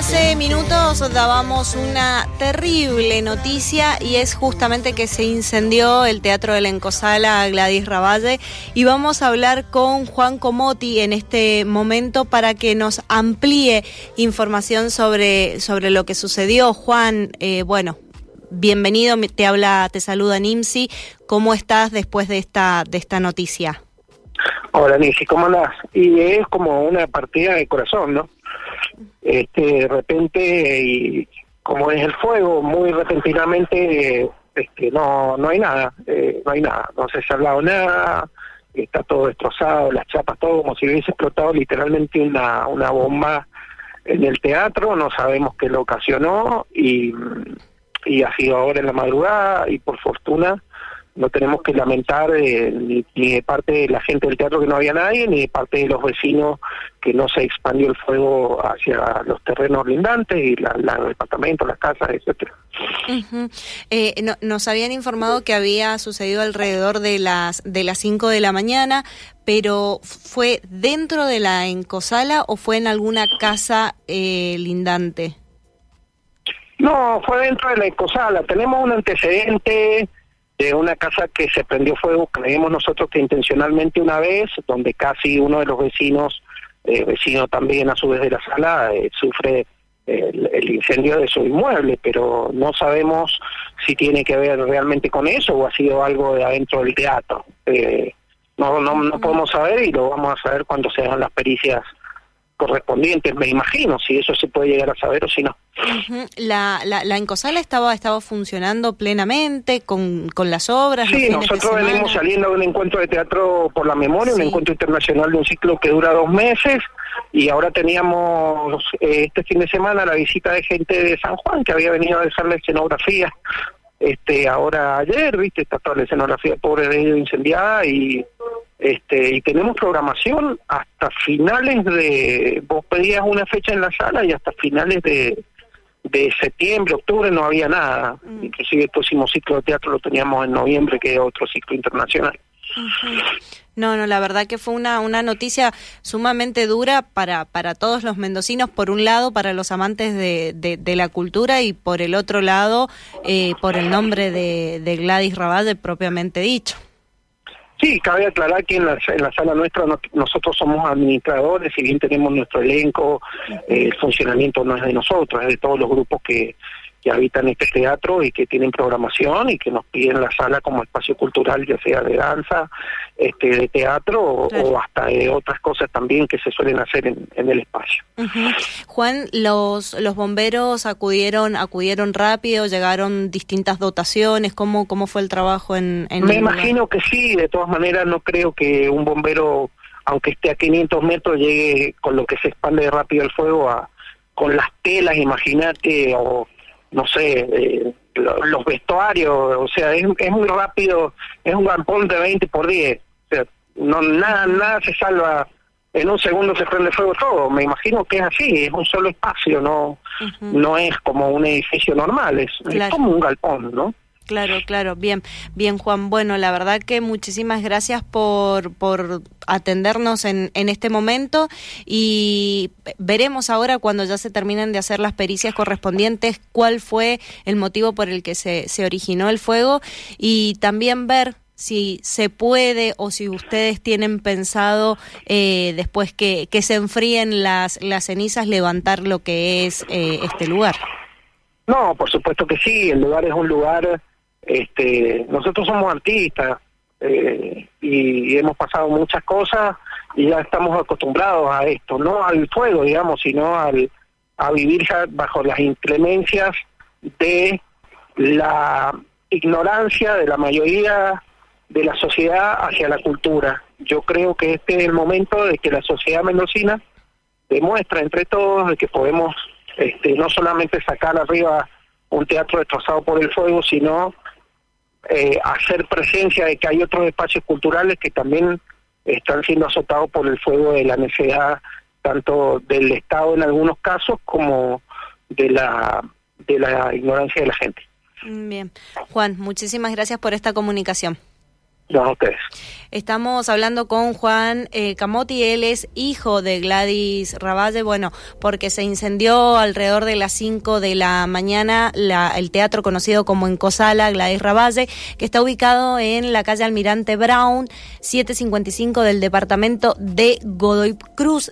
hace minutos dábamos una terrible noticia y es justamente que se incendió el Teatro de la Encosala Gladys Ravalle y vamos a hablar con Juan Comotti en este momento para que nos amplíe información sobre, sobre lo que sucedió. Juan, eh, bueno, bienvenido, te habla, te saluda Nimsi. ¿Cómo estás después de esta, de esta noticia? Hola Nimsi, ¿cómo andás? Y es como una partida de corazón, ¿no? Este, de repente, y como es el fuego, muy repentinamente, este, no, no hay nada, eh, no hay nada, no se ha hablado nada, está todo destrozado, las chapas, todo como si hubiese explotado literalmente una, una bomba en el teatro, no sabemos qué lo ocasionó y, y ha sido ahora en la madrugada y por fortuna no tenemos que lamentar eh, ni, de parte de la gente del teatro que no había nadie, ni de parte de los vecinos que no se expandió el fuego hacia los terrenos lindantes y los departamentos, las casas, etcétera. Eh, nos habían informado que había sucedido alrededor de las de las 5 de la mañana, pero ¿fue dentro de la encosala o fue en alguna casa eh, lindante? No, fue dentro de la encosala. Tenemos un antecedente de una casa que se prendió fuego, creemos nosotros que intencionalmente una vez, donde casi uno de los vecinos, eh, vecino también a su vez de la sala, eh, sufre el, incendio de su inmueble, pero no sabemos si tiene que ver realmente con eso o ha sido algo de adentro del teatro. Eh, no, no, no podemos saber y lo vamos a saber cuando se hagan las pericias correspondientes, me imagino, si eso se puede llegar a saber o si no. la, la, la, Encosala estaba, estaba funcionando plenamente con, con las obras. Sí, nosotros venimos saliendo de un encuentro de teatro por la memoria, un encuentro internacional de un ciclo que dura dos meses, y ahora teníamos eh, este fin de semana la visita de gente de San Juan que había venido a dejar la escenografía. Este, ahora ayer, viste, está toda la escenografía pobre de ellos incendiada y este, y tenemos programación hasta finales de, vos pedías una fecha en la sala y hasta finales de, de septiembre, octubre no había nada. Mm. Inclusive el próximo ciclo de teatro lo teníamos en noviembre, que es otro ciclo internacional. No, no, la verdad que fue una, una noticia sumamente dura para, para todos los mendocinos, por un lado, para los amantes de, de, la cultura y por el otro lado, eh, por el nombre de, de Gladys Raballe propiamente dicho. Sí, cabe aclarar que en la, en la sala nuestra nosotros somos administradores, si bien tenemos nuestro elenco, eh, el funcionamiento no es de nosotros, es de todos los grupos que, que habitan este teatro y que tienen programación y que nos piden la sala como espacio cultural, ya sea de danza, este, de teatro o, hasta de otras cosas también que se suelen hacer en, el espacio. Juan, los los bomberos acudieron acudieron rápido, llegaron distintas dotaciones, ¿cómo cómo fue el trabajo en, en Me imagino que sí, de todas maneras no creo que un bombero aunque esté a 500 metros llegue con lo que se expande rápido el fuego a con las telas, imagínate, o no sé, eh, los vestuarios, o sea, es, es muy rápido, es un galpón de 20 por 10, o sea, no, nada, nada se salva, en un segundo se prende fuego todo, me imagino que es así, es un solo espacio, no, no es como un edificio normal, es, es como un galpón, ¿no? Claro, claro, bien, bien Juan. Bueno, la verdad que muchísimas gracias por, por atendernos en, en este momento y veremos ahora cuando ya se terminen de hacer las pericias correspondientes cuál fue el motivo por el que se, se originó el fuego y también ver si se puede o si ustedes tienen pensado eh, después que, que se enfríen las, las cenizas levantar lo que es eh, este lugar. No, por supuesto que sí, el lugar es un lugar este, nosotros somos artistas eh, y, hemos pasado muchas cosas y ya estamos acostumbrados a esto, no al fuego, digamos, sino al, a vivir bajo las inclemencias de la ignorancia de la mayoría de la sociedad hacia la cultura. Yo creo que este es el momento de que la sociedad mendocina demuestra entre todos de que podemos este, no solamente sacar arriba un teatro destrozado por el fuego, sino eh, hacer presencia de que hay otros espacios culturales que también están siendo azotados por el fuego de la necesidad tanto del Estado en algunos casos como de la de la ignorancia de la gente. Bien, Juan, muchísimas gracias por esta comunicación. No, a ustedes. Estamos hablando con Juan eh, Camotti, él es hijo de Gladys Raballe, bueno, porque se incendió alrededor de las 5 de la mañana la, el teatro conocido como Encosala, Gladys Raballe, que está ubicado en la calle Almirante Brown, 755 del departamento de Godoy Cruz.